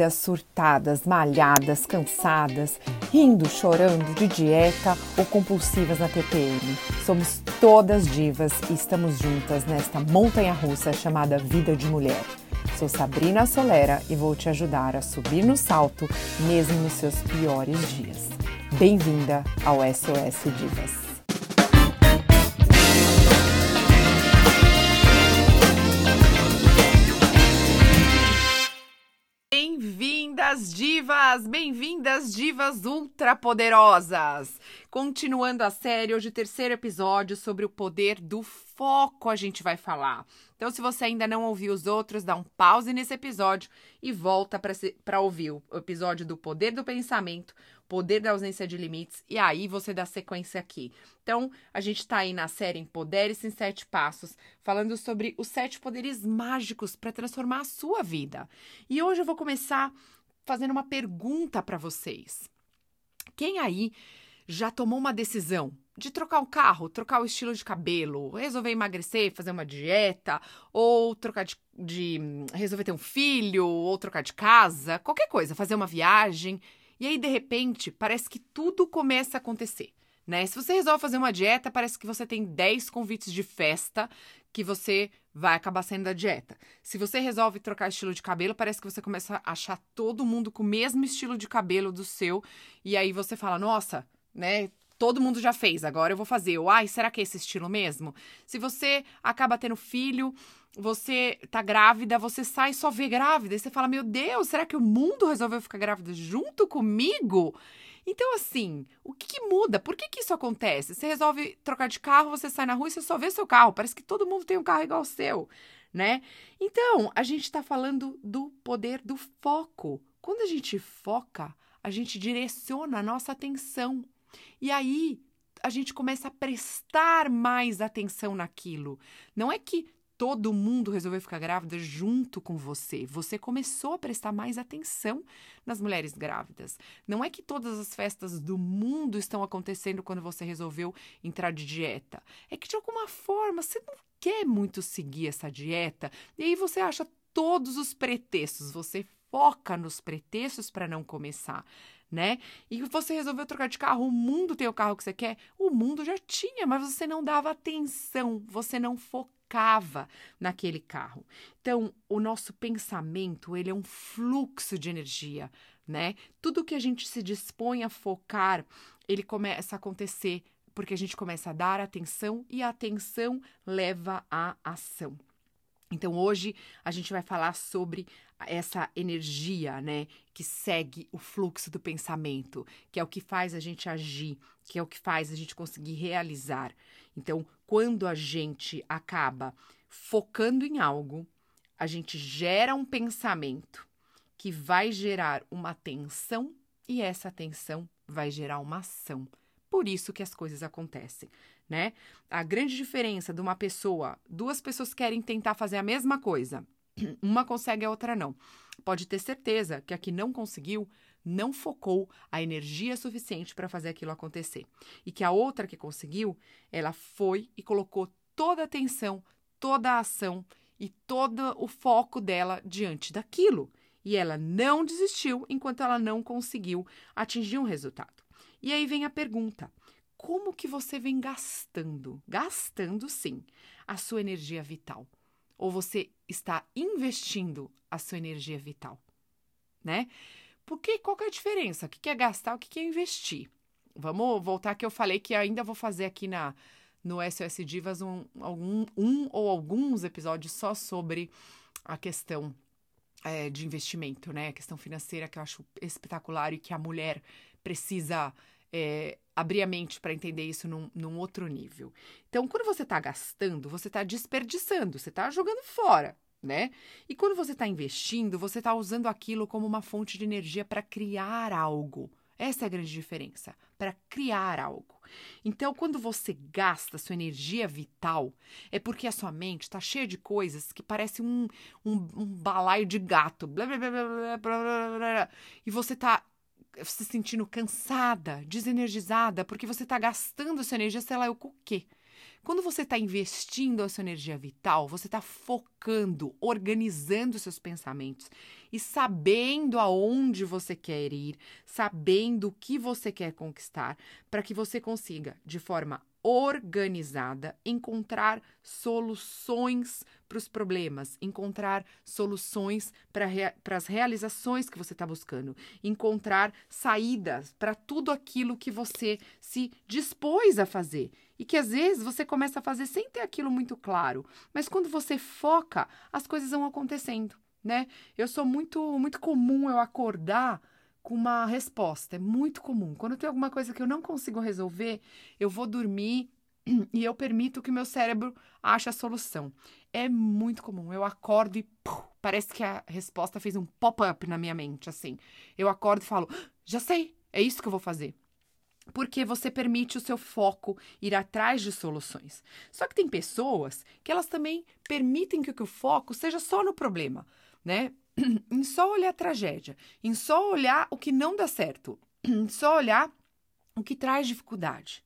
vidas surtadas, malhadas, cansadas, rindo, chorando de dieta ou compulsivas na TPM. Somos todas divas e estamos juntas nesta montanha russa chamada vida de mulher. Sou Sabrina Solera e vou te ajudar a subir no salto mesmo nos seus piores dias. Bem-vinda ao SOS Divas. Bem-vindas, divas! Bem-vindas, divas ultrapoderosas! Continuando a série, hoje o terceiro episódio sobre o poder do foco a gente vai falar. Então, se você ainda não ouviu os outros, dá um pause nesse episódio e volta para ouvir o episódio do poder do pensamento, poder da ausência de limites, e aí você dá sequência aqui. Então, a gente está aí na série Empodere-se em Sete Passos, falando sobre os sete poderes mágicos para transformar a sua vida. E hoje eu vou começar fazendo uma pergunta para vocês. Quem aí já tomou uma decisão de trocar um carro, trocar o estilo de cabelo, resolver emagrecer, fazer uma dieta, ou trocar de, de resolver ter um filho, ou trocar de casa, qualquer coisa, fazer uma viagem e aí, de repente, parece que tudo começa a acontecer. Né? Se você resolve fazer uma dieta, parece que você tem 10 convites de festa que você vai acabar saindo da dieta. Se você resolve trocar estilo de cabelo, parece que você começa a achar todo mundo com o mesmo estilo de cabelo do seu. E aí você fala, nossa, né? Todo mundo já fez, agora eu vou fazer. Ou, ai, será que é esse estilo mesmo? Se você acaba tendo filho, você tá grávida, você sai e só vê grávida. E você fala: Meu Deus, será que o mundo resolveu ficar grávida junto comigo? Então, assim, o que, que muda? Por que, que isso acontece? Você resolve trocar de carro, você sai na rua e você só vê seu carro. Parece que todo mundo tem um carro igual ao seu, né? Então, a gente está falando do poder do foco. Quando a gente foca, a gente direciona a nossa atenção. E aí, a gente começa a prestar mais atenção naquilo. Não é que todo mundo resolveu ficar grávida junto com você. Você começou a prestar mais atenção nas mulheres grávidas. Não é que todas as festas do mundo estão acontecendo quando você resolveu entrar de dieta. É que de alguma forma você não quer muito seguir essa dieta e aí você acha todos os pretextos. Você foca nos pretextos para não começar né? E você resolveu trocar de carro, o mundo tem o carro que você quer, o mundo já tinha, mas você não dava atenção, você não focava focava naquele carro. Então, o nosso pensamento, ele é um fluxo de energia, né? Tudo que a gente se dispõe a focar, ele começa a acontecer porque a gente começa a dar atenção e a atenção leva à ação. Então, hoje a gente vai falar sobre essa energia, né, que segue o fluxo do pensamento, que é o que faz a gente agir, que é o que faz a gente conseguir realizar. Então, quando a gente acaba focando em algo, a gente gera um pensamento que vai gerar uma atenção e essa atenção vai gerar uma ação. Por isso que as coisas acontecem, né? A grande diferença de uma pessoa, duas pessoas querem tentar fazer a mesma coisa. Uma consegue, a outra não. Pode ter certeza que a que não conseguiu não focou a energia suficiente para fazer aquilo acontecer. E que a outra que conseguiu, ela foi e colocou toda a atenção, toda a ação e todo o foco dela diante daquilo. E ela não desistiu enquanto ela não conseguiu atingir um resultado. E aí vem a pergunta: como que você vem gastando? Gastando sim a sua energia vital. Ou você está investindo a sua energia vital, né? Porque qual que é a diferença? O que é gastar, o que é investir? Vamos voltar que eu falei que ainda vou fazer aqui na no SOS Divas um, algum, um ou alguns episódios só sobre a questão é, de investimento, né? A questão financeira que eu acho espetacular e que a mulher precisa é, abrir a mente para entender isso num, num, outro nível. Então, quando você está gastando, você está desperdiçando, você está jogando fora né? E quando você está investindo, você está usando aquilo como uma fonte de energia para criar algo. Essa é a grande diferença, para criar algo. Então, quando você gasta sua energia vital, é porque a sua mente está cheia de coisas que parece um, um, um balaio de gato. Blá, blá, blá, e você está se sentindo cansada, desenergizada, porque você está gastando sua energia, sei lá, o quê. Quando você está investindo a sua energia vital, você está focando organizando seus pensamentos e sabendo aonde você quer ir, sabendo o que você quer conquistar, para que você consiga, de forma organizada, encontrar soluções para os problemas, encontrar soluções para rea as realizações que você está buscando, encontrar saídas para tudo aquilo que você se dispôs a fazer. E que às vezes você começa a fazer sem ter aquilo muito claro, mas quando você foca, as coisas vão acontecendo, né? Eu sou muito muito comum eu acordar com uma resposta. É muito comum. Quando tem alguma coisa que eu não consigo resolver, eu vou dormir e eu permito que o meu cérebro ache a solução. É muito comum. Eu acordo e puf, parece que a resposta fez um pop-up na minha mente, assim. Eu acordo e falo: já sei, é isso que eu vou fazer. Porque você permite o seu foco ir atrás de soluções. Só que tem pessoas que elas também permitem que o foco seja só no problema, né? em só olhar a tragédia, em só olhar o que não dá certo, em só olhar o que traz dificuldade.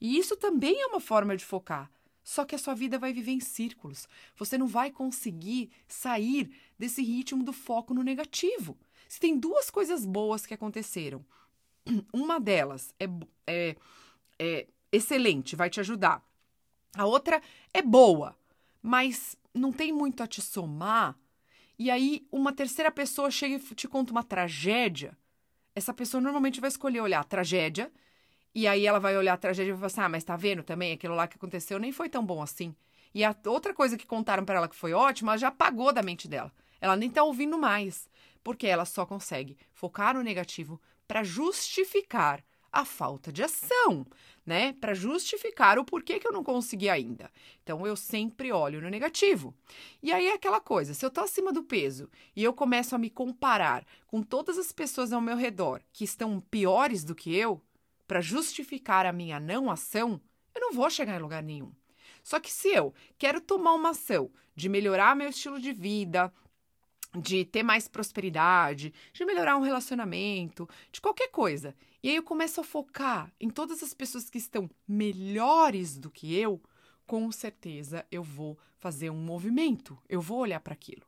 E isso também é uma forma de focar. Só que a sua vida vai viver em círculos. Você não vai conseguir sair desse ritmo do foco no negativo. Se tem duas coisas boas que aconteceram, uma delas é, é, é excelente, vai te ajudar. A outra é boa, mas não tem muito a te somar e aí uma terceira pessoa chega e te conta uma tragédia, essa pessoa normalmente vai escolher olhar a tragédia, e aí ela vai olhar a tragédia e vai falar assim: ah, mas tá vendo também? Aquilo lá que aconteceu nem foi tão bom assim. E a outra coisa que contaram para ela que foi ótima, ela já apagou da mente dela. Ela nem tá ouvindo mais, porque ela só consegue focar no negativo para justificar a falta de ação, né? Para justificar o porquê que eu não consegui ainda. Então eu sempre olho no negativo. E aí é aquela coisa, se eu tô acima do peso e eu começo a me comparar com todas as pessoas ao meu redor que estão piores do que eu, para justificar a minha não ação, eu não vou chegar em lugar nenhum. Só que se eu quero tomar uma ação de melhorar meu estilo de vida, de ter mais prosperidade, de melhorar um relacionamento, de qualquer coisa. E aí eu começo a focar em todas as pessoas que estão melhores do que eu, com certeza eu vou fazer um movimento, eu vou olhar para aquilo.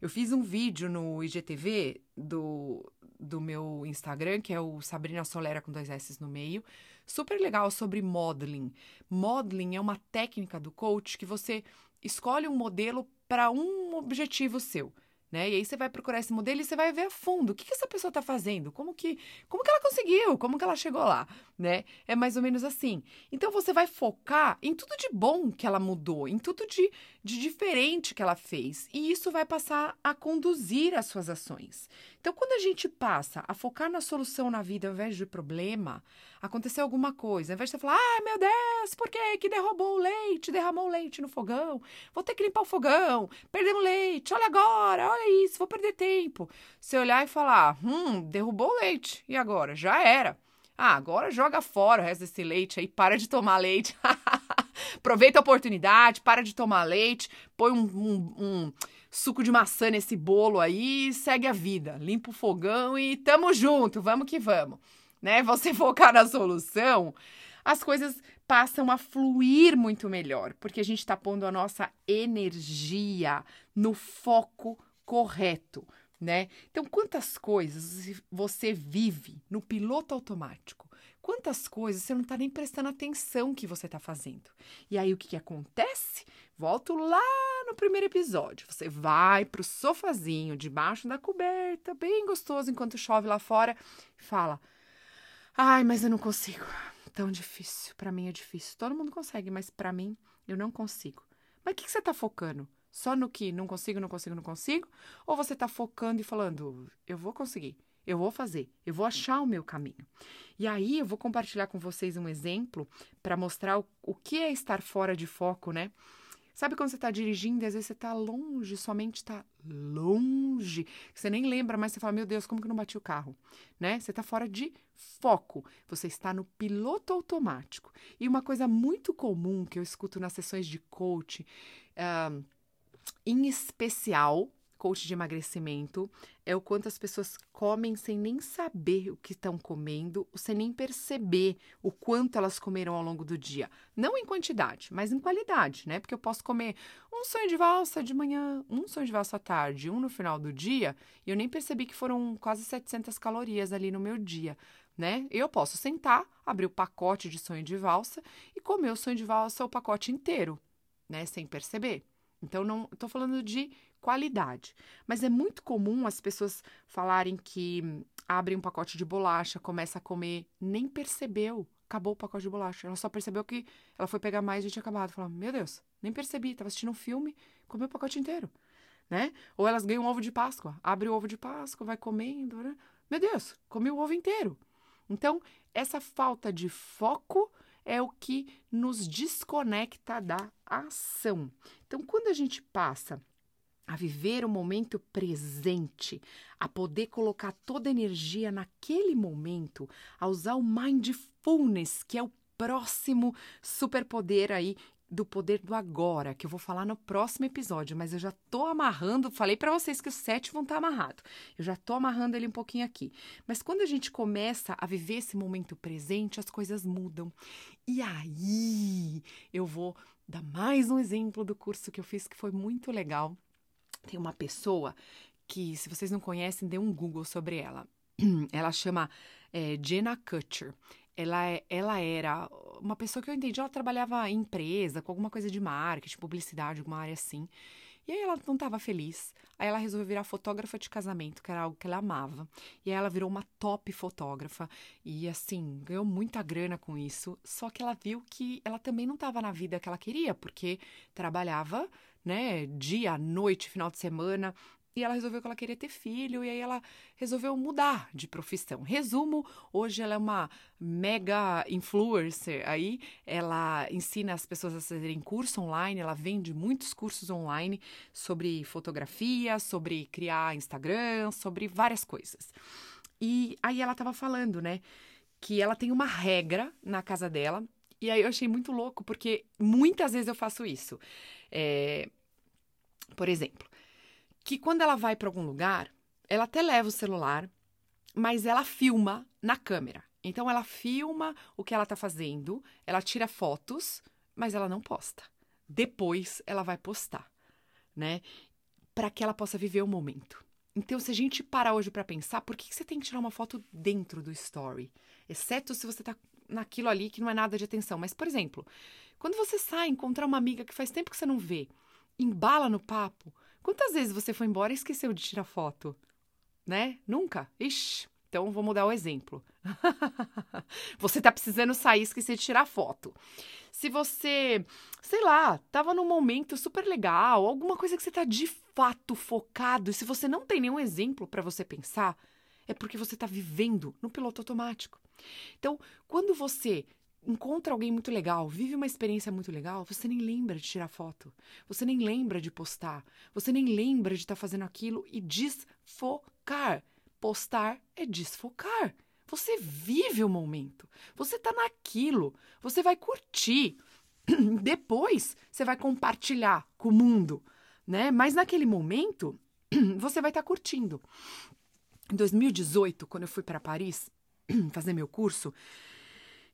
Eu fiz um vídeo no IGTV do, do meu Instagram, que é o Sabrina Solera com dois S no meio, super legal sobre modeling. Modeling é uma técnica do coach que você escolhe um modelo para um objetivo seu né? E aí você vai procurar esse modelo e você vai ver a fundo o que, que essa pessoa está fazendo, como que, como que ela conseguiu, como que ela chegou lá, né? É mais ou menos assim. Então você vai focar em tudo de bom que ela mudou, em tudo de, de diferente que ela fez, e isso vai passar a conduzir as suas ações. Então, quando a gente passa a focar na solução na vida ao invés de problema, aconteceu alguma coisa, ao invés de falar, ai meu Deus, por que que derrubou o leite, derramou o leite no fogão, vou ter que limpar o fogão, perdemos leite, olha agora, olha isso, vou perder tempo. Você olhar e falar, hum, derrubou o leite, e agora? Já era. Ah, agora joga fora o resto desse leite aí, para de tomar leite. Aproveita a oportunidade, para de tomar leite, põe um, um, um suco de maçã nesse bolo aí segue a vida. Limpa o fogão e tamo junto, vamos que vamos. Né? Você focar na solução, as coisas passam a fluir muito melhor, porque a gente está pondo a nossa energia no foco correto, né? Então, quantas coisas você vive no piloto automático? Quantas coisas você não está nem prestando atenção que você está fazendo? E aí, o que, que acontece? Volto lá no primeiro episódio. Você vai pro sofazinho debaixo da coberta, bem gostoso enquanto chove lá fora, e fala: "Ai, mas eu não consigo. Tão difícil. Para mim é difícil. Todo mundo consegue, mas para mim eu não consigo." Mas o que, que você tá focando? Só no que não consigo, não consigo, não consigo? Ou você tá focando e falando: "Eu vou conseguir." Eu vou fazer, eu vou achar o meu caminho. E aí eu vou compartilhar com vocês um exemplo para mostrar o, o que é estar fora de foco, né? Sabe quando você está dirigindo e às vezes você está longe, sua mente está longe, você nem lembra, mas você fala, meu Deus, como que não bati o carro? Né? Você está fora de foco, você está no piloto automático. E uma coisa muito comum que eu escuto nas sessões de coach, uh, em especial, coach de emagrecimento, é o quanto as pessoas comem sem nem saber o que estão comendo, sem nem perceber o quanto elas comeram ao longo do dia. Não em quantidade, mas em qualidade, né? Porque eu posso comer um sonho de valsa de manhã, um sonho de valsa à tarde, um no final do dia, e eu nem percebi que foram quase 700 calorias ali no meu dia. Né? Eu posso sentar, abrir o pacote de sonho de valsa e comer o sonho de valsa o pacote inteiro, né? Sem perceber. Então, não estou falando de qualidade. Mas é muito comum as pessoas falarem que abrem um pacote de bolacha, começa a comer, nem percebeu, acabou o pacote de bolacha. Ela só percebeu que ela foi pegar mais e tinha acabado. Falou, meu Deus, nem percebi, estava assistindo um filme, comeu o pacote inteiro, né? Ou elas ganham ovo de Páscoa, abre o ovo de Páscoa, vai comendo, né? meu Deus, comi o ovo inteiro. Então, essa falta de foco é o que nos desconecta da ação. Então, quando a gente passa a viver o momento presente, a poder colocar toda a energia naquele momento, a usar o mindfulness, que é o próximo superpoder aí do poder do agora, que eu vou falar no próximo episódio, mas eu já tô amarrando, falei para vocês que os sete vão estar tá amarrado. Eu já tô amarrando ele um pouquinho aqui. Mas quando a gente começa a viver esse momento presente, as coisas mudam. E aí, eu vou dar mais um exemplo do curso que eu fiz que foi muito legal. Tem uma pessoa que, se vocês não conhecem, dê um Google sobre ela. Ela chama é, Jenna Kutcher ela, é, ela era uma pessoa que eu entendi, ela trabalhava em empresa, com alguma coisa de marketing, publicidade, alguma área assim. E aí ela não estava feliz. Aí ela resolveu virar fotógrafa de casamento, que era algo que ela amava. E aí ela virou uma top fotógrafa. E assim, ganhou muita grana com isso. Só que ela viu que ela também não estava na vida que ela queria, porque trabalhava, né, dia, noite, final de semana, e ela resolveu que ela queria ter filho, e aí ela resolveu mudar de profissão. Resumo, hoje ela é uma mega influencer aí, ela ensina as pessoas a fazerem curso online, ela vende muitos cursos online sobre fotografia, sobre criar Instagram, sobre várias coisas. E aí ela estava falando, né, que ela tem uma regra na casa dela, e aí eu achei muito louco, porque muitas vezes eu faço isso. É, por exemplo, que quando ela vai para algum lugar, ela até leva o celular, mas ela filma na câmera. Então ela filma o que ela está fazendo, ela tira fotos, mas ela não posta. Depois ela vai postar, né? Para que ela possa viver o momento. Então, se a gente parar hoje para pensar, por que, que você tem que tirar uma foto dentro do story? Exceto se você está naquilo ali que não é nada de atenção. Mas, por exemplo, quando você sai encontrar uma amiga que faz tempo que você não vê, embala no papo, Quantas vezes você foi embora e esqueceu de tirar foto? Né? Nunca? Ixi, então vou mudar o exemplo. você tá precisando sair e esquecer de tirar foto. Se você, sei lá, tava num momento super legal, alguma coisa que você tá de fato focado, e se você não tem nenhum exemplo para você pensar, é porque você tá vivendo no piloto automático. Então, quando você encontra alguém muito legal, vive uma experiência muito legal, você nem lembra de tirar foto, você nem lembra de postar, você nem lembra de estar tá fazendo aquilo e desfocar. Postar é desfocar. Você vive o momento, você tá naquilo, você vai curtir. Depois você vai compartilhar com o mundo, né? Mas naquele momento você vai estar tá curtindo. Em 2018, quando eu fui para Paris fazer meu curso,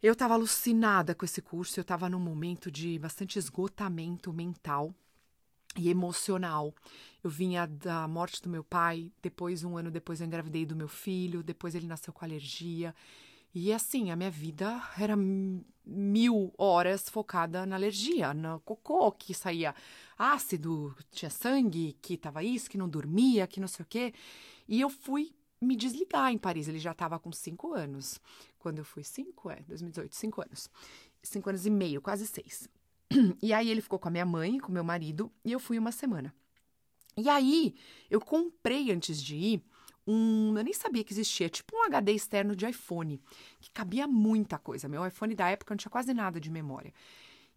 eu estava alucinada com esse curso, eu estava num momento de bastante esgotamento mental e emocional. Eu vinha da morte do meu pai, depois, um ano depois, eu engravidei do meu filho, depois ele nasceu com alergia. E assim, a minha vida era mil horas focada na alergia, no cocô, que saía ácido, tinha sangue, que tava isso, que não dormia, que não sei o quê. E eu fui me desligar em Paris. Ele já estava com cinco anos. Quando eu fui cinco, é, 2018, cinco anos. Cinco anos e meio, quase seis. E aí ele ficou com a minha mãe, com meu marido, e eu fui uma semana. E aí eu comprei antes de ir um. Eu nem sabia que existia, tipo um HD externo de iPhone, que cabia muita coisa. Meu iPhone da época não tinha quase nada de memória.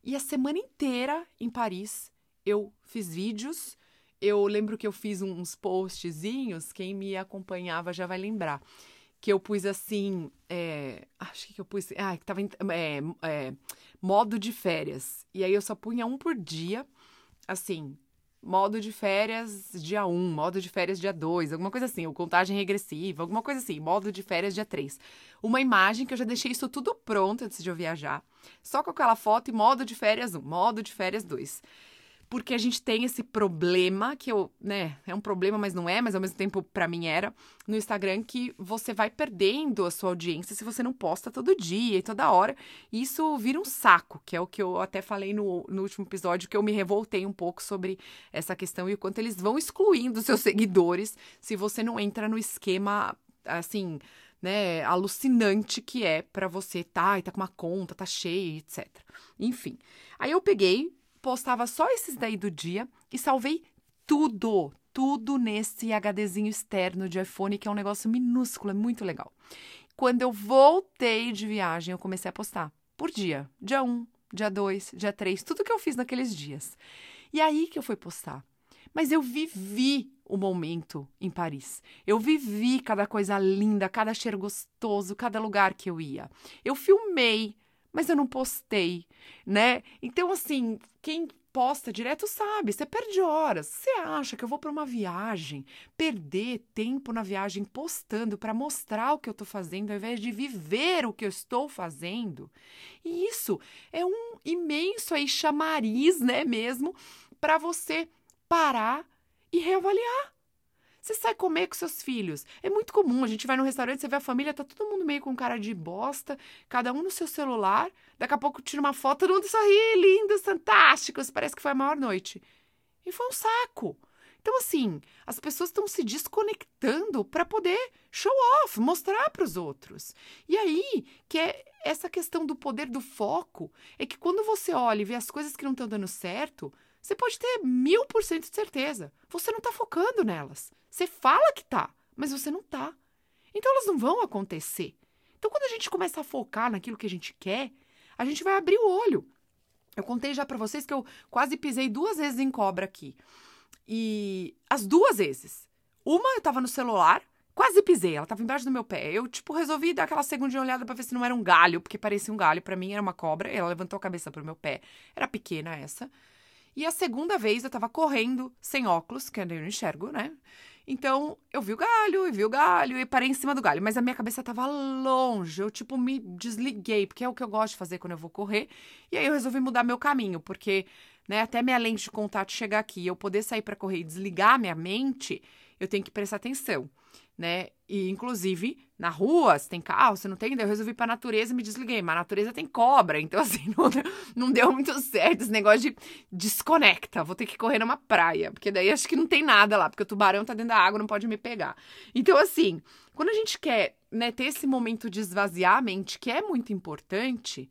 E a semana inteira em Paris eu fiz vídeos eu lembro que eu fiz uns postzinhos, quem me acompanhava já vai lembrar. Que eu pus assim, é, acho que eu pus, ah, que tava é, é, modo de férias. E aí eu só punha um por dia, assim, modo de férias dia 1, modo de férias dia 2, alguma coisa assim, ou contagem regressiva, alguma coisa assim, modo de férias dia 3. Uma imagem que eu já deixei isso tudo pronto antes de eu viajar, só com aquela foto e modo de férias 1, modo de férias 2 porque a gente tem esse problema, que eu, né, é um problema, mas não é, mas ao mesmo tempo para mim era, no Instagram, que você vai perdendo a sua audiência se você não posta todo dia e toda hora. E isso vira um saco, que é o que eu até falei no, no último episódio, que eu me revoltei um pouco sobre essa questão e o quanto eles vão excluindo seus seguidores se você não entra no esquema, assim, né, alucinante que é para você tá, e tá com uma conta, tá cheia, etc. Enfim. Aí eu peguei, postava só esses daí do dia e salvei tudo, tudo nesse HDzinho externo de iPhone, que é um negócio minúsculo, é muito legal. Quando eu voltei de viagem, eu comecei a postar por dia, dia 1, dia 2, dia 3, tudo que eu fiz naqueles dias. E aí que eu fui postar. Mas eu vivi o momento em Paris. Eu vivi cada coisa linda, cada cheiro gostoso, cada lugar que eu ia. Eu filmei mas eu não postei, né? Então, assim, quem posta direto sabe, você perde horas. Você acha que eu vou para uma viagem, perder tempo na viagem postando para mostrar o que eu estou fazendo, ao invés de viver o que eu estou fazendo? E isso é um imenso aí chamariz, né, mesmo, para você parar e reavaliar. Você sai comer com seus filhos. É muito comum. A gente vai no restaurante, você vê a família, tá todo mundo meio com cara de bosta, cada um no seu celular. Daqui a pouco tira uma foto, todo mundo sorri, lindos, fantásticos. Parece que foi a maior noite. E foi um saco. Então, assim, as pessoas estão se desconectando para poder show off, mostrar para os outros. E aí, que é essa questão do poder do foco, é que quando você olha e vê as coisas que não estão dando certo, você pode ter mil por cento de certeza. Você não está focando nelas. Você fala que tá, mas você não tá. Então elas não vão acontecer. Então quando a gente começa a focar naquilo que a gente quer, a gente vai abrir o olho. Eu contei já para vocês que eu quase pisei duas vezes em cobra aqui. E as duas vezes. Uma eu tava no celular, quase pisei, ela tava embaixo do meu pé. Eu, tipo, resolvi dar aquela segunda olhada para ver se não era um galho, porque parecia um galho. para mim era uma cobra. Ela levantou a cabeça pro meu pé. Era pequena essa. E a segunda vez eu tava correndo sem óculos, que eu não enxergo, né? Então, eu vi o galho, e vi o galho, e parei em cima do galho. Mas a minha cabeça tava longe. Eu, tipo, me desliguei, porque é o que eu gosto de fazer quando eu vou correr. E aí eu resolvi mudar meu caminho, porque, né, até minha lente de contato chegar aqui e eu poder sair para correr e desligar minha mente, eu tenho que prestar atenção né? E, inclusive, na rua, você tem carro, você não tem, eu resolvi ir pra natureza e me desliguei. Mas a natureza tem cobra, então, assim, não, não deu muito certo esse negócio de desconecta, vou ter que correr numa praia, porque daí acho que não tem nada lá, porque o tubarão tá dentro da água, não pode me pegar. Então, assim, quando a gente quer, né, ter esse momento de esvaziar a mente, que é muito importante,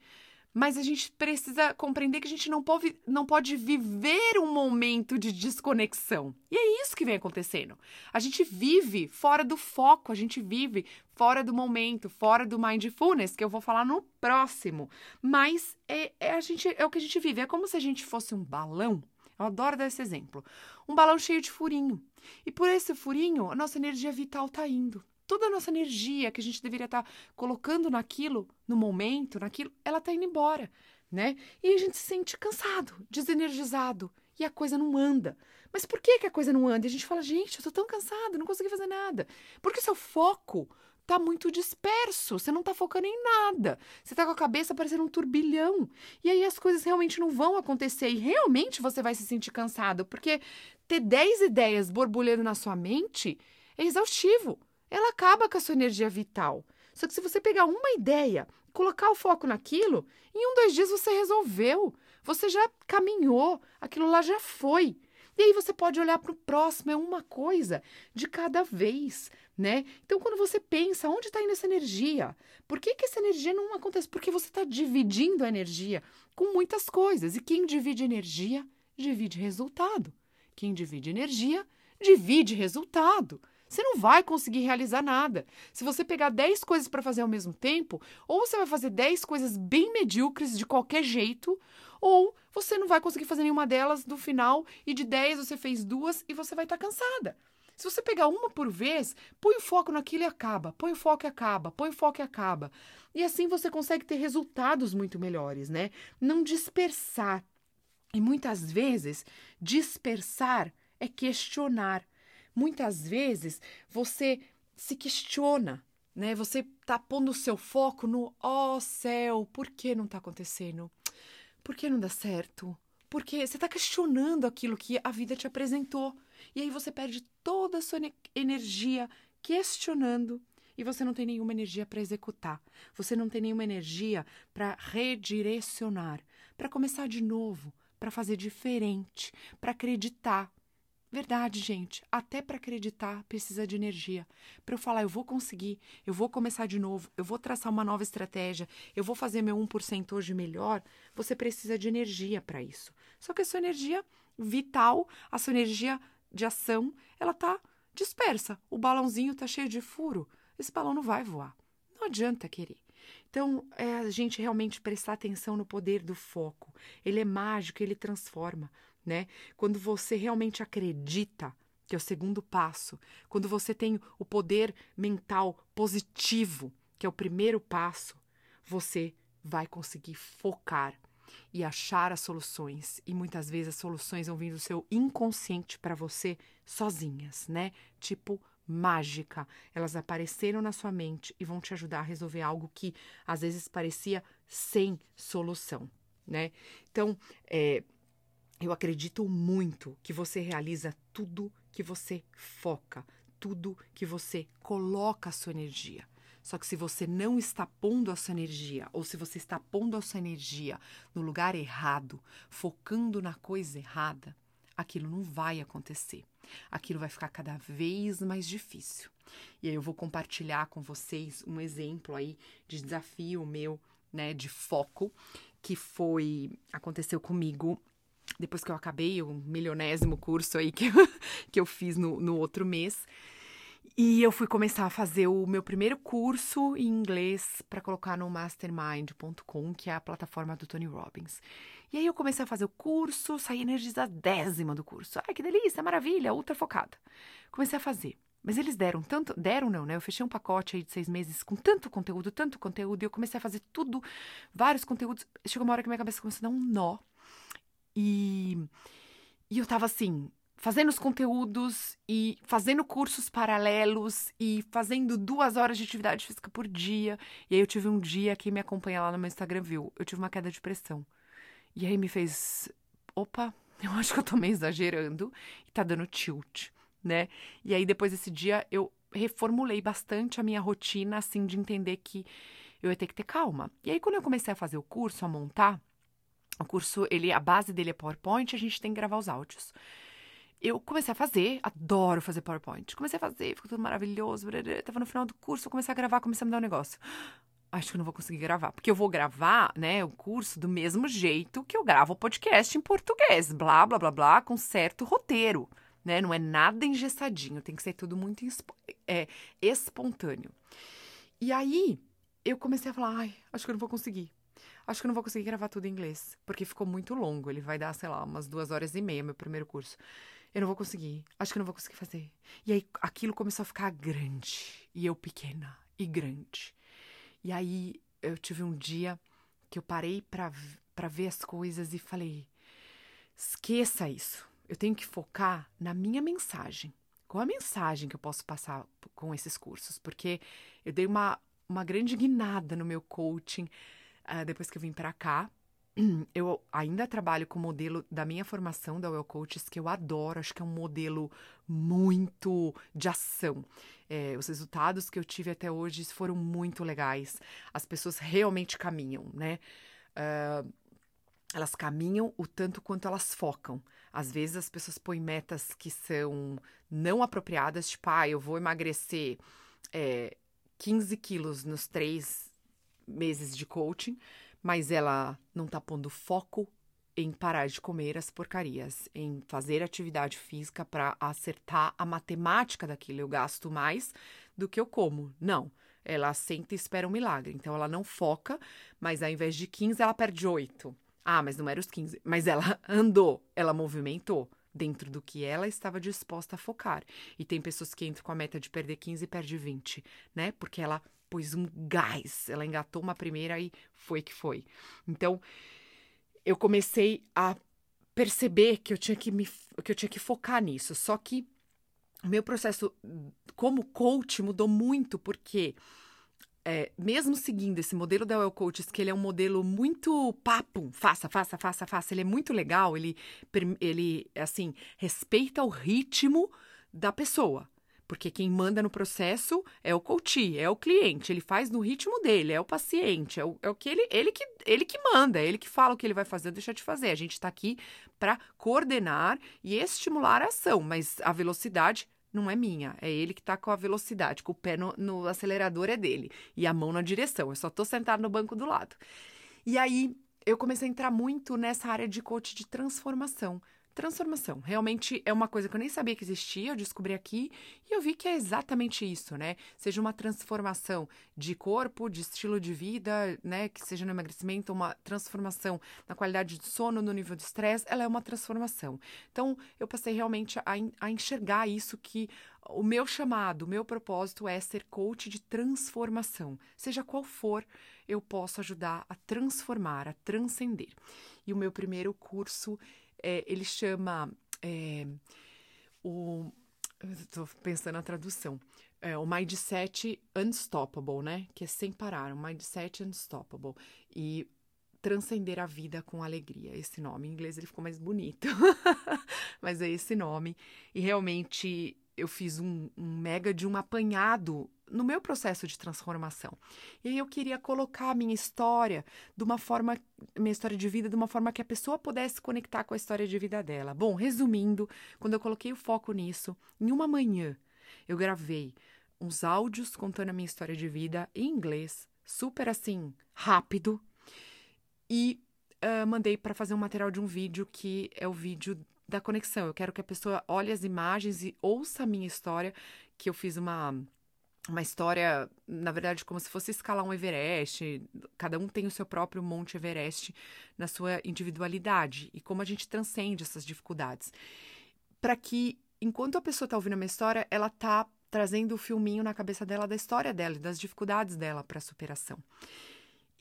mas a gente precisa compreender que a gente não pode, não pode viver um momento de desconexão. E é isso que vem acontecendo. A gente vive fora do foco, a gente vive fora do momento, fora do mindfulness, que eu vou falar no próximo. Mas é, é, a gente, é o que a gente vive. É como se a gente fosse um balão. Eu adoro dar esse exemplo. Um balão cheio de furinho. E por esse furinho, a nossa energia vital tá indo toda a nossa energia que a gente deveria estar tá colocando naquilo, no momento, naquilo, ela está indo embora, né? E a gente se sente cansado, desenergizado e a coisa não anda. Mas por que, que a coisa não anda? E a gente fala, gente, eu tô tão cansado, não consegui fazer nada. Porque seu foco tá muito disperso, você não tá focando em nada. Você tá com a cabeça parecendo um turbilhão. E aí as coisas realmente não vão acontecer e realmente você vai se sentir cansado, porque ter 10 ideias borbulhando na sua mente é exaustivo ela acaba com a sua energia vital. Só que se você pegar uma ideia, colocar o foco naquilo, em um, dois dias você resolveu. Você já caminhou, aquilo lá já foi. E aí você pode olhar para o próximo, é uma coisa de cada vez, né? Então, quando você pensa, onde está indo essa energia? Por que, que essa energia não acontece? Porque você está dividindo a energia com muitas coisas. E quem divide energia, divide resultado. Quem divide energia, divide resultado você não vai conseguir realizar nada. Se você pegar 10 coisas para fazer ao mesmo tempo, ou você vai fazer 10 coisas bem medíocres de qualquer jeito, ou você não vai conseguir fazer nenhuma delas no final e de 10 você fez duas e você vai estar tá cansada. Se você pegar uma por vez, põe o foco naquilo e acaba, põe o foco e acaba, põe o foco e acaba. E assim você consegue ter resultados muito melhores, né? Não dispersar E muitas vezes, dispersar é questionar. Muitas vezes, você se questiona, né? Você tá pondo o seu foco no ó oh, céu, por que não tá acontecendo? Por que não dá certo? Porque você está questionando aquilo que a vida te apresentou. E aí você perde toda a sua energia questionando e você não tem nenhuma energia para executar. Você não tem nenhuma energia para redirecionar, para começar de novo, para fazer diferente, para acreditar. Verdade, gente. Até para acreditar precisa de energia. Para eu falar, eu vou conseguir, eu vou começar de novo, eu vou traçar uma nova estratégia, eu vou fazer meu 1% hoje melhor, você precisa de energia para isso. Só que a sua energia vital, a sua energia de ação, ela tá dispersa. O balãozinho tá cheio de furo. Esse balão não vai voar. Não adianta querer. Então, é a gente realmente prestar atenção no poder do foco. Ele é mágico, ele transforma né? Quando você realmente acredita, que é o segundo passo, quando você tem o poder mental positivo, que é o primeiro passo, você vai conseguir focar e achar as soluções. E muitas vezes as soluções vão vir do seu inconsciente para você sozinhas, né? Tipo mágica. Elas apareceram na sua mente e vão te ajudar a resolver algo que às vezes parecia sem solução, né? Então, é, eu acredito muito que você realiza tudo que você foca, tudo que você coloca a sua energia. Só que se você não está pondo a sua energia, ou se você está pondo a sua energia no lugar errado, focando na coisa errada, aquilo não vai acontecer. Aquilo vai ficar cada vez mais difícil. E aí eu vou compartilhar com vocês um exemplo aí de desafio meu, né, de foco, que foi aconteceu comigo depois que eu acabei o milionésimo curso aí que eu, que eu fiz no, no outro mês. E eu fui começar a fazer o meu primeiro curso em inglês para colocar no mastermind.com, que é a plataforma do Tony Robbins. E aí eu comecei a fazer o curso, saí energizadésima do curso. Ai, que delícia, maravilha, ultra focada. Comecei a fazer. Mas eles deram tanto, deram não, né? Eu fechei um pacote aí de seis meses com tanto conteúdo, tanto conteúdo, e eu comecei a fazer tudo, vários conteúdos. Chegou uma hora que minha cabeça começou a dar um nó. E, e eu tava assim, fazendo os conteúdos e fazendo cursos paralelos e fazendo duas horas de atividade física por dia. E aí eu tive um dia, quem me acompanha lá no meu Instagram viu, eu tive uma queda de pressão. E aí me fez, opa, eu acho que eu tô meio exagerando e tá dando tilt, né? E aí depois desse dia eu reformulei bastante a minha rotina, assim, de entender que eu ia ter que ter calma. E aí quando eu comecei a fazer o curso, a montar, o curso, ele, a base dele é PowerPoint, a gente tem que gravar os áudios. Eu comecei a fazer, adoro fazer PowerPoint. Comecei a fazer, ficou tudo maravilhoso. Tava no final do curso, eu comecei a gravar, comecei a me dar um negócio. Acho que eu não vou conseguir gravar, porque eu vou gravar, né, o curso do mesmo jeito que eu gravo o podcast em português, blá, blá, blá, blá, com certo roteiro, né? Não é nada engessadinho, tem que ser tudo muito é, espontâneo. E aí, eu comecei a falar, ai, acho que eu não vou conseguir. Acho que eu não vou conseguir gravar tudo em inglês, porque ficou muito longo. Ele vai dar, sei lá, umas duas horas e meia, meu primeiro curso. Eu não vou conseguir. Acho que eu não vou conseguir fazer. E aí aquilo começou a ficar grande. E eu pequena e grande. E aí eu tive um dia que eu parei para ver as coisas e falei: esqueça isso. Eu tenho que focar na minha mensagem. Qual a mensagem que eu posso passar com esses cursos? Porque eu dei uma, uma grande guinada no meu coaching uh, depois que eu vim para cá. Eu ainda trabalho com o modelo da minha formação da Well Coaches, que eu adoro, acho que é um modelo muito de ação. É, os resultados que eu tive até hoje foram muito legais. As pessoas realmente caminham, né? Uh, elas caminham o tanto quanto elas focam. Às vezes as pessoas põem metas que são não apropriadas, tipo, ah, eu vou emagrecer é, 15 quilos nos três meses de coaching, mas ela não tá pondo foco em parar de comer as porcarias, em fazer atividade física para acertar a matemática daquilo. Eu gasto mais do que eu como. Não. Ela senta e espera um milagre. Então ela não foca, mas ao invés de 15, ela perde 8. Ah, mas não era os 15. Mas ela andou, ela movimentou dentro do que ela estava disposta a focar. E tem pessoas que entram com a meta de perder 15 e perde 20, né? Porque ela pôs um gás. Ela engatou uma primeira e foi que foi. Então, eu comecei a perceber que eu tinha que me que eu tinha que focar nisso. Só que o meu processo como coach mudou muito porque é, mesmo seguindo esse modelo da Well Coaches, que ele é um modelo muito papo, faça, faça, faça, faça, ele é muito legal, ele, ele assim, respeita o ritmo da pessoa. Porque quem manda no processo é o coach, é o cliente, ele faz no ritmo dele, é o paciente, é o, é o que ele, ele que ele que manda, é ele que fala o que ele vai fazer, deixa de fazer. A gente está aqui para coordenar e estimular a ação, mas a velocidade não é minha, é ele que está com a velocidade, com o pé no, no, acelerador é dele e a mão na direção. Eu só estou sentado no banco do lado. E aí eu comecei a entrar muito nessa área de coach de transformação transformação. Realmente é uma coisa que eu nem sabia que existia, eu descobri aqui e eu vi que é exatamente isso, né? Seja uma transformação de corpo, de estilo de vida, né? Que seja no emagrecimento, uma transformação na qualidade de sono, no nível de estresse, ela é uma transformação. Então, eu passei realmente a, a enxergar isso que o meu chamado, o meu propósito é ser coach de transformação. Seja qual for, eu posso ajudar a transformar, a transcender. E o meu primeiro curso é, ele chama é, o. Estou pensando na tradução. É, o Mindset Unstoppable, né? Que é sem parar, o Mindset Unstoppable. E transcender a vida com alegria. Esse nome em inglês ele ficou mais bonito, mas é esse nome. E realmente eu fiz um, um mega de um apanhado no meu processo de transformação. E aí eu queria colocar a minha história de uma forma, minha história de vida, de uma forma que a pessoa pudesse conectar com a história de vida dela. Bom, resumindo, quando eu coloquei o foco nisso, em uma manhã eu gravei uns áudios contando a minha história de vida em inglês, super assim, rápido, e uh, mandei para fazer um material de um vídeo que é o vídeo da conexão. Eu quero que a pessoa olhe as imagens e ouça a minha história, que eu fiz uma uma história, na verdade, como se fosse escalar um Everest. Cada um tem o seu próprio Monte Everest na sua individualidade e como a gente transcende essas dificuldades. Para que, enquanto a pessoa está ouvindo a minha história, ela está trazendo o filminho na cabeça dela da história dela e das dificuldades dela para superação.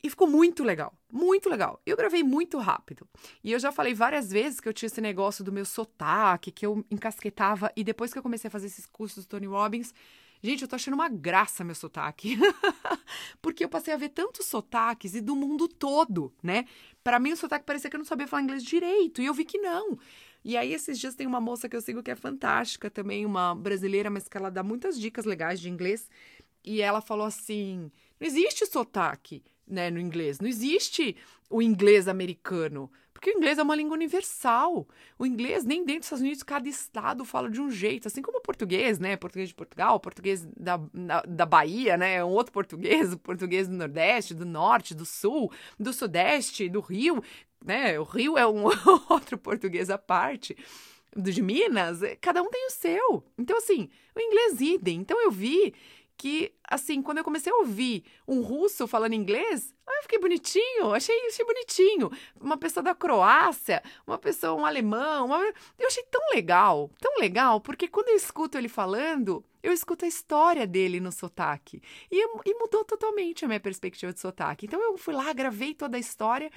E ficou muito legal, muito legal. Eu gravei muito rápido. E eu já falei várias vezes que eu tinha esse negócio do meu sotaque, que eu encasquetava. E depois que eu comecei a fazer esses cursos do Tony Robbins, Gente, eu tô achando uma graça meu sotaque. Porque eu passei a ver tantos sotaques e do mundo todo, né? Para mim, o sotaque parecia que eu não sabia falar inglês direito. E eu vi que não. E aí, esses dias tem uma moça que eu sigo que é fantástica também, uma brasileira, mas que ela dá muitas dicas legais de inglês. E ela falou assim: não existe sotaque né, no inglês, não existe o inglês americano. Porque o inglês é uma língua universal. O inglês, nem dentro dos Estados Unidos, cada estado fala de um jeito. Assim como o português, né? Português de Portugal, português da, da, Bahia, né? É um outro português, o português do Nordeste, do Norte, do Sul, do Sudeste, do Rio, né? O Rio é um outro português à parte de Minas, cada um tem o seu. Então, assim, o inglês idem. Então, eu vi que, assim, quando eu comecei a ouvir um russo falando inglês, eu fiquei bonitinho, achei, achei bonitinho. Uma pessoa da Croácia, uma pessoa, um alemão, uma... eu achei tão legal, tão legal, porque quando eu escuto ele falando, eu escuto a história dele no sotaque. E, e mudou totalmente a minha perspectiva de sotaque. Então eu fui lá, gravei toda a história.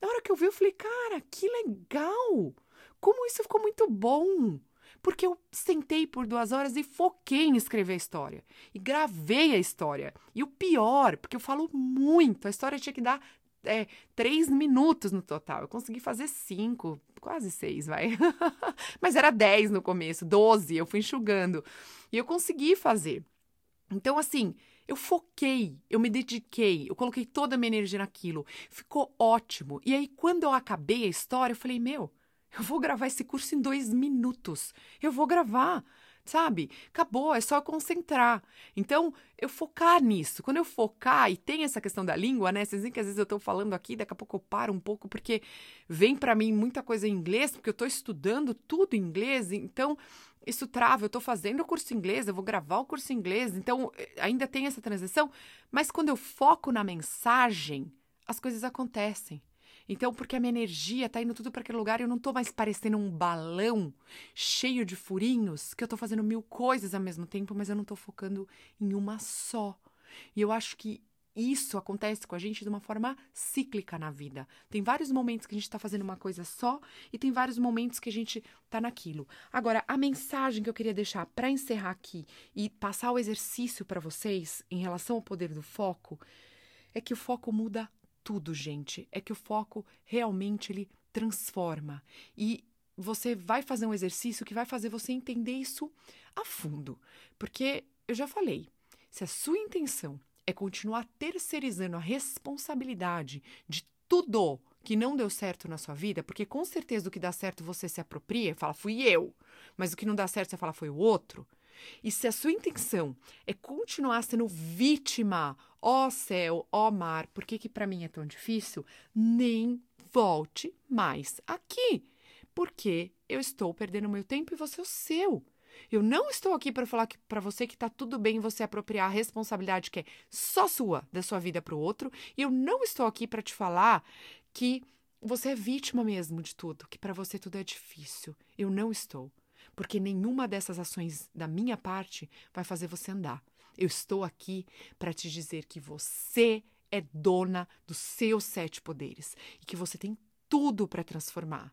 Na hora que eu vi, eu falei, cara, que legal! Como isso ficou muito bom! Porque eu sentei por duas horas e foquei em escrever a história. E gravei a história. E o pior, porque eu falo muito, a história tinha que dar é, três minutos no total. Eu consegui fazer cinco, quase seis, vai. Mas era dez no começo, doze, eu fui enxugando. E eu consegui fazer. Então, assim, eu foquei, eu me dediquei, eu coloquei toda a minha energia naquilo. Ficou ótimo. E aí, quando eu acabei a história, eu falei, meu, eu vou gravar esse curso em dois minutos. Eu vou gravar, sabe? Acabou, é só concentrar. Então, eu focar nisso. Quando eu focar, e tem essa questão da língua, né? Vocês veem que às vezes eu tô falando aqui, daqui a pouco eu paro um pouco, porque vem para mim muita coisa em inglês, porque eu tô estudando tudo em inglês. Então, isso trava. Eu tô fazendo o curso em inglês, eu vou gravar o curso em inglês. Então, eh, ainda tem essa transição. Mas quando eu foco na mensagem, as coisas acontecem. Então, porque a minha energia tá indo tudo para aquele lugar, eu não tô mais parecendo um balão cheio de furinhos, que eu tô fazendo mil coisas ao mesmo tempo, mas eu não tô focando em uma só. E eu acho que isso acontece com a gente de uma forma cíclica na vida. Tem vários momentos que a gente está fazendo uma coisa só e tem vários momentos que a gente está naquilo. Agora, a mensagem que eu queria deixar para encerrar aqui e passar o exercício para vocês em relação ao poder do foco é que o foco muda tudo, gente. É que o foco realmente ele transforma. E você vai fazer um exercício que vai fazer você entender isso a fundo. Porque eu já falei, se a sua intenção é continuar terceirizando a responsabilidade de tudo que não deu certo na sua vida, porque com certeza o que dá certo você se apropria e fala, fui eu, mas o que não dá certo você fala, foi o outro. E se a sua intenção é continuar sendo vítima, ó céu, ó mar, por que que para mim é tão difícil? Nem volte mais aqui, porque eu estou perdendo meu tempo e você é o seu. Eu não estou aqui para falar para você que está tudo bem você apropriar a responsabilidade que é só sua da sua vida para o outro. E eu não estou aqui para te falar que você é vítima mesmo de tudo, que para você tudo é difícil. Eu não estou. Porque nenhuma dessas ações da minha parte vai fazer você andar. Eu estou aqui para te dizer que você é dona dos seus sete poderes e que você tem tudo para transformar.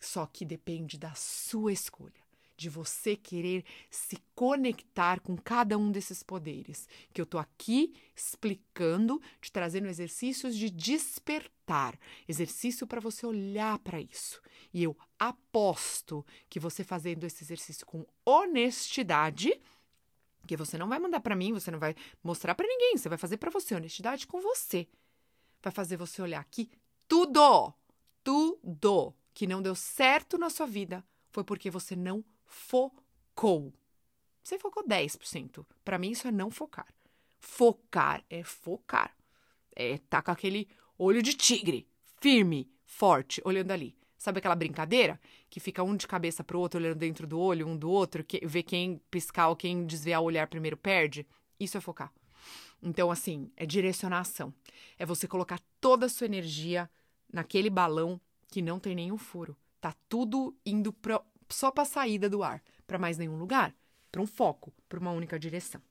Só que depende da sua escolha de você querer se conectar com cada um desses poderes, que eu tô aqui explicando, te trazendo exercícios de despertar, exercício para você olhar para isso. E eu aposto que você fazendo esse exercício com honestidade, que você não vai mandar para mim, você não vai mostrar para ninguém, você vai fazer para você, honestidade com você. Vai fazer você olhar que tudo, tudo que não deu certo na sua vida foi porque você não focou. Você focou 10%. Para mim, isso é não focar. Focar é focar. É tá com aquele olho de tigre, firme, forte, olhando ali. Sabe aquela brincadeira? Que fica um de cabeça pro outro, olhando dentro do olho, um do outro, que, vê quem piscar ou quem desviar o olhar primeiro perde? Isso é focar. Então, assim, é direcionar a ação. É você colocar toda a sua energia naquele balão que não tem nenhum furo. Tá tudo indo pro, só para saída do ar, para mais nenhum lugar, para um foco, para uma única direção.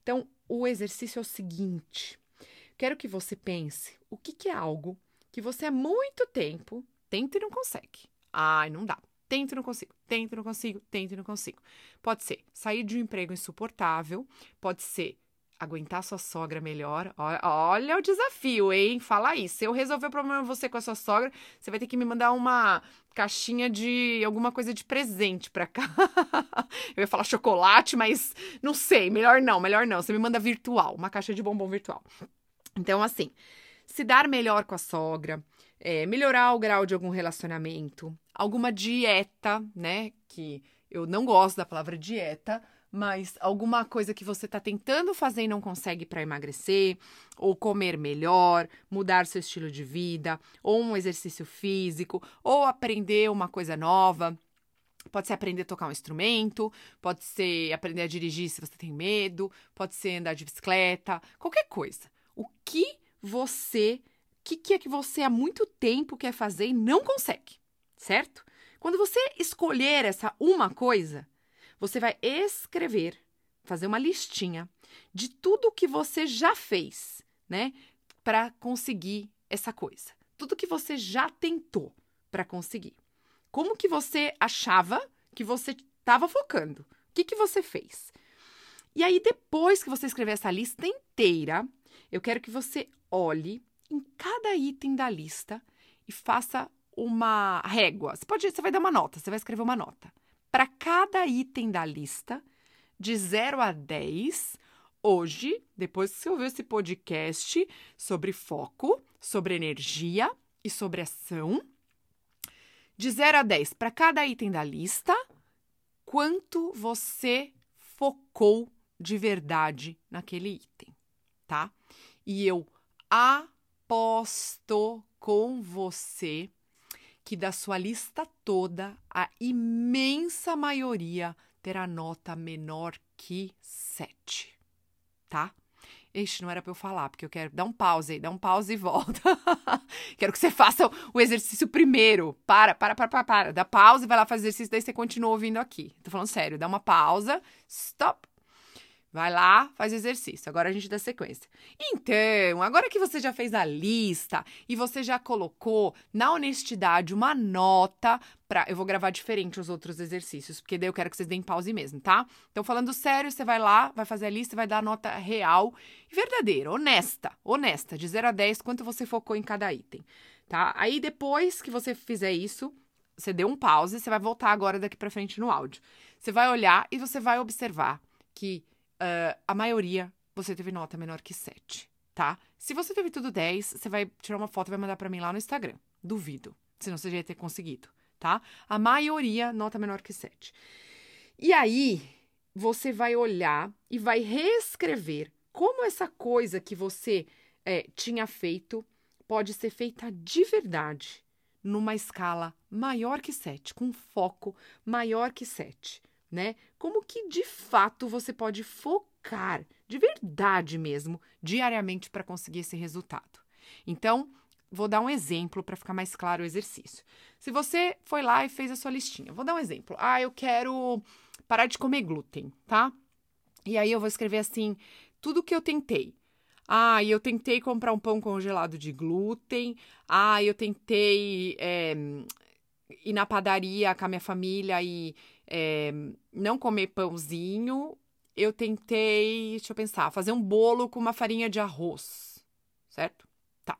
Então, o exercício é o seguinte: quero que você pense o que, que é algo que você há muito tempo tenta e não consegue. Ai, não dá. Tento e não consigo, tento e não consigo, tento e não consigo. Pode ser sair de um emprego insuportável, pode ser aguentar sua sogra melhor. Olha o desafio, hein? Fala isso. Se eu resolver o problema você com a sua sogra, você vai ter que me mandar uma caixinha de alguma coisa de presente pra cá. eu ia falar chocolate, mas não sei. Melhor não, melhor não. Você me manda virtual, uma caixa de bombom virtual. Então, assim, se dar melhor com a sogra, é, melhorar o grau de algum relacionamento, alguma dieta, né? Que eu não gosto da palavra dieta, mas alguma coisa que você está tentando fazer e não consegue para emagrecer, ou comer melhor, mudar seu estilo de vida, ou um exercício físico, ou aprender uma coisa nova. Pode ser aprender a tocar um instrumento, pode ser aprender a dirigir se você tem medo, pode ser andar de bicicleta, qualquer coisa. O que você, que, que é que você há muito tempo quer fazer e não consegue, certo? Quando você escolher essa uma coisa, você vai escrever, fazer uma listinha de tudo que você já fez, né, para conseguir essa coisa. Tudo que você já tentou para conseguir. Como que você achava que você estava focando? O que, que você fez? E aí, depois que você escrever essa lista inteira, eu quero que você olhe em cada item da lista e faça uma régua. Você pode, você vai dar uma nota, você vai escrever uma nota para cada item da lista, de 0 a 10. Hoje, depois que você ouviu esse podcast sobre foco, sobre energia e sobre ação, de 0 a 10, para cada item da lista, quanto você focou de verdade naquele item, tá? E eu aposto com você que da sua lista toda, a imensa maioria terá nota menor que 7, tá? Ixi, não era para eu falar, porque eu quero. Dá um pause aí, dá um pause e volta. quero que você faça o exercício primeiro. Para, para, para, para, para. Dá pausa e vai lá fazer exercício, daí você continua ouvindo aqui. Tô falando sério, dá uma pausa, stop. Vai lá, faz o exercício. Agora a gente dá sequência. Então, agora que você já fez a lista e você já colocou na honestidade uma nota para, eu vou gravar diferente os outros exercícios, porque daí eu quero que vocês deem pause mesmo, tá? Então, falando sério, você vai lá, vai fazer a lista e vai dar a nota real e verdadeira, honesta, honesta, de 0 a 10, quanto você focou em cada item, tá? Aí depois que você fizer isso, você deu um pause, você vai voltar agora daqui para frente no áudio. Você vai olhar e você vai observar que uh, a maioria você teve nota menor que 7, tá? Se você teve tudo 10, você vai tirar uma foto e vai mandar para mim lá no Instagram. Duvido. Senão você já ia ter conseguido, tá? A maioria nota menor que 7. E aí, você vai olhar e vai reescrever como essa coisa que você é, tinha feito pode ser feita de verdade numa escala maior que 7, com foco maior que 7 né? Como que de fato você pode focar de verdade mesmo diariamente para conseguir esse resultado. Então, vou dar um exemplo para ficar mais claro o exercício. Se você foi lá e fez a sua listinha, vou dar um exemplo. Ah, eu quero parar de comer glúten, tá? E aí eu vou escrever assim, tudo que eu tentei. Ah, eu tentei comprar um pão congelado de glúten. Ah, eu tentei é, ir na padaria com a minha família e é, não comer pãozinho. Eu tentei, deixa eu pensar, fazer um bolo com uma farinha de arroz, certo? Tá.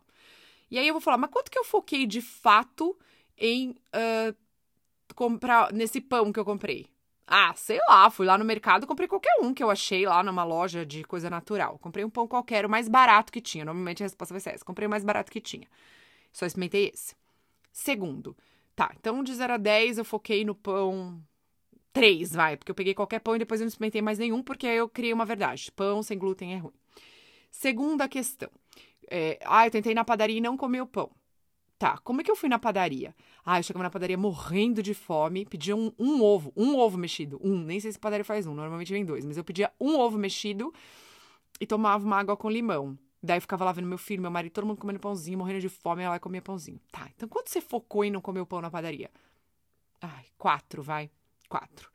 E aí eu vou falar, mas quanto que eu foquei de fato em uh, comprar nesse pão que eu comprei? Ah, sei lá, fui lá no mercado, comprei qualquer um que eu achei lá numa loja de coisa natural. Comprei um pão qualquer, o mais barato que tinha. Normalmente a resposta vai ser essa. Comprei o mais barato que tinha. Só experimentei esse. Segundo, tá, então de 0 a 10 eu foquei no pão três, vai, porque eu peguei qualquer pão e depois eu não experimentei mais nenhum, porque aí eu criei uma verdade. Pão sem glúten é ruim. Segunda questão. É, ah, eu tentei na padaria e não comi o pão. Tá, como é que eu fui na padaria? Ah, eu chegava na padaria morrendo de fome, pedia um, um ovo, um ovo mexido, um, nem sei se padaria faz um, normalmente vem dois, mas eu pedia um ovo mexido e tomava uma água com limão. Daí ficava lá vendo meu filho, meu marido, todo mundo comendo pãozinho, morrendo de fome, ela comia pãozinho. Tá, então quanto você focou em não comer o pão na padaria? Ai, quatro, vai quatro.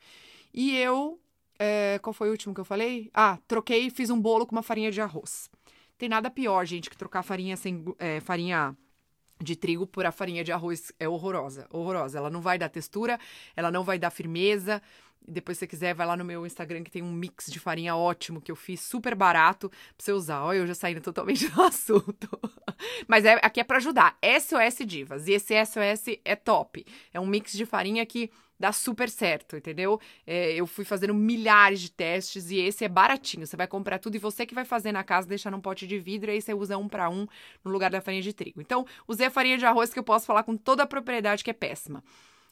E eu. É, qual foi o último que eu falei? Ah, troquei e fiz um bolo com uma farinha de arroz. Tem nada pior, gente, que trocar farinha sem é, farinha de trigo por a farinha de arroz é horrorosa, horrorosa. Ela não vai dar textura, ela não vai dar firmeza. Depois, se você quiser, vai lá no meu Instagram que tem um mix de farinha ótimo que eu fiz, super barato, pra você usar. Olha, eu já saindo totalmente do assunto. Mas é, aqui é para ajudar. SOS Divas. E esse SOS é top. É um mix de farinha que dá super certo, entendeu? É, eu fui fazendo milhares de testes e esse é baratinho. Você vai comprar tudo e você que vai fazer na casa, deixar num pote de vidro e aí você usa um para um no lugar da farinha de trigo. Então, usei a farinha de arroz que eu posso falar com toda a propriedade que é péssima.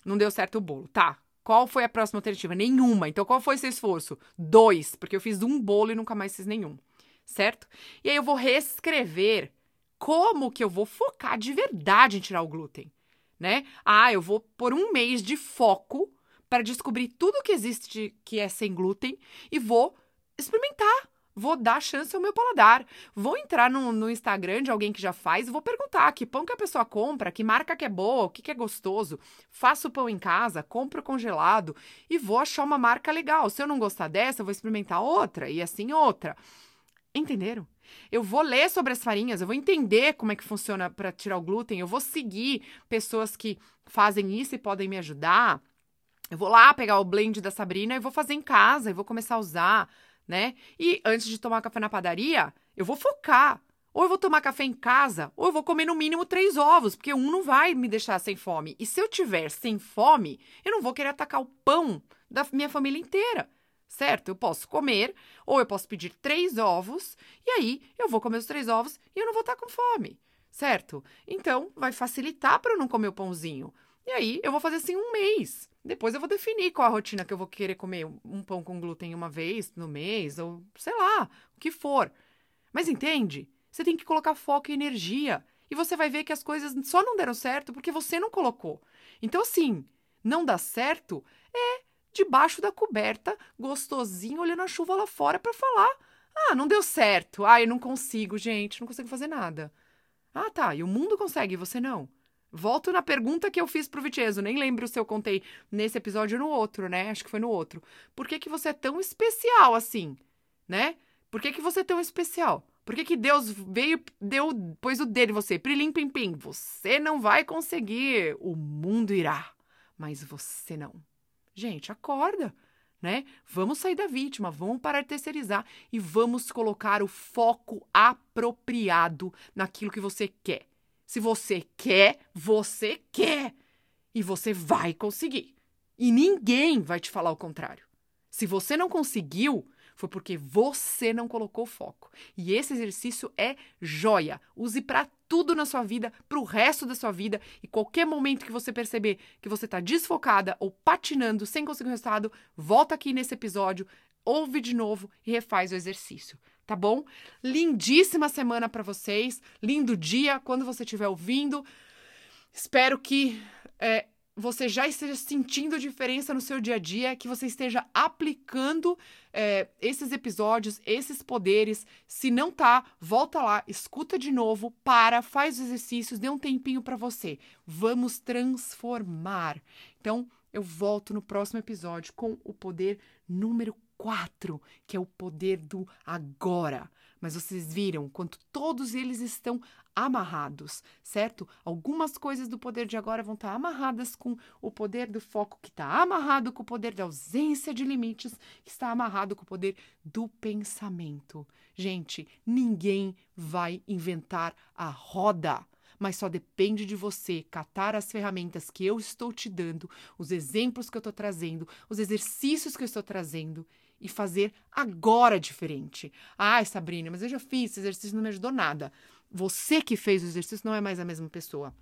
Não deu certo o bolo. Tá. Qual foi a próxima alternativa? Nenhuma. Então, qual foi seu esforço? Dois, porque eu fiz um bolo e nunca mais fiz nenhum. Certo? E aí eu vou reescrever como que eu vou focar de verdade em tirar o glúten né? Ah, eu vou por um mês de foco para descobrir tudo que existe que é sem glúten e vou experimentar. Vou dar chance ao meu paladar. Vou entrar no, no Instagram de alguém que já faz e vou perguntar que pão que a pessoa compra, que marca que é boa, o que, que é gostoso. Faço pão em casa, compro congelado e vou achar uma marca legal. Se eu não gostar dessa, eu vou experimentar outra e assim outra. Entenderam? Eu vou ler sobre as farinhas, eu vou entender como é que funciona para tirar o glúten, eu vou seguir pessoas que fazem isso e podem me ajudar. Eu vou lá pegar o blend da Sabrina e vou fazer em casa, e vou começar a usar, né? E antes de tomar café na padaria, eu vou focar. Ou eu vou tomar café em casa, ou eu vou comer no mínimo três ovos, porque um não vai me deixar sem fome. E se eu tiver sem fome, eu não vou querer atacar o pão da minha família inteira certo? Eu posso comer, ou eu posso pedir três ovos, e aí eu vou comer os três ovos e eu não vou estar com fome, certo? Então, vai facilitar para eu não comer o pãozinho. E aí, eu vou fazer assim um mês. Depois eu vou definir qual a rotina que eu vou querer comer um pão com glúten uma vez no mês, ou sei lá, o que for. Mas entende? Você tem que colocar foco e energia. E você vai ver que as coisas só não deram certo porque você não colocou. Então, assim, não dá certo é debaixo da coberta, gostosinho, olhando a chuva lá fora para falar: "Ah, não deu certo. Ah, eu não consigo, gente, não consigo fazer nada". Ah, tá. E o mundo consegue, você não. Volto na pergunta que eu fiz pro Viteso, nem lembro se eu contei nesse episódio ou no outro, né? Acho que foi no outro. Por que, que você é tão especial assim? né? Por que, que você é tão especial? Por que, que Deus veio, deu, pôs o dedo em você? Prilim, pim, pim. Você não vai conseguir. O mundo irá, mas você não. Gente, acorda, né? Vamos sair da vítima, vamos parar de terceirizar e vamos colocar o foco apropriado naquilo que você quer. Se você quer, você quer. E você vai conseguir. E ninguém vai te falar o contrário. Se você não conseguiu, foi porque você não colocou foco. E esse exercício é joia. Use para tudo na sua vida, para o resto da sua vida. E qualquer momento que você perceber que você está desfocada ou patinando sem conseguir o resultado, volta aqui nesse episódio, ouve de novo e refaz o exercício. Tá bom? Lindíssima semana para vocês, lindo dia quando você estiver ouvindo. Espero que é, você já esteja sentindo diferença no seu dia a dia, que você esteja aplicando é, esses episódios, esses poderes. Se não tá, volta lá, escuta de novo, para, faz os exercícios, dê um tempinho para você. Vamos transformar. Então, eu volto no próximo episódio com o poder número 4, que é o poder do agora. Mas vocês viram quanto todos eles estão amarrados, certo? Algumas coisas do poder de agora vão estar amarradas com o poder do foco, que está amarrado com o poder da ausência de limites, que está amarrado com o poder do pensamento. Gente, ninguém vai inventar a roda mas só depende de você catar as ferramentas que eu estou te dando, os exemplos que eu estou trazendo, os exercícios que eu estou trazendo e fazer agora diferente. Ai, Sabrina, mas eu já fiz, esse exercício não me ajudou nada. Você que fez o exercício não é mais a mesma pessoa.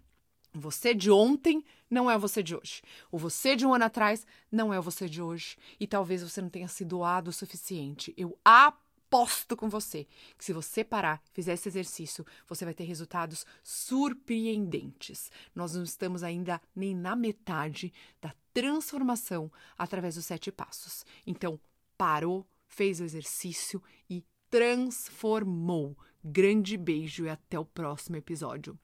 Você de ontem não é você de hoje. O você de um ano atrás não é você de hoje. E talvez você não tenha se doado o suficiente. Eu aposto com você que se você parar, fizer esse exercício, você vai ter resultados surpreendentes. Nós não estamos ainda nem na metade da transformação através dos sete passos. Então, parou, fez o exercício e transformou. Grande beijo e até o próximo episódio.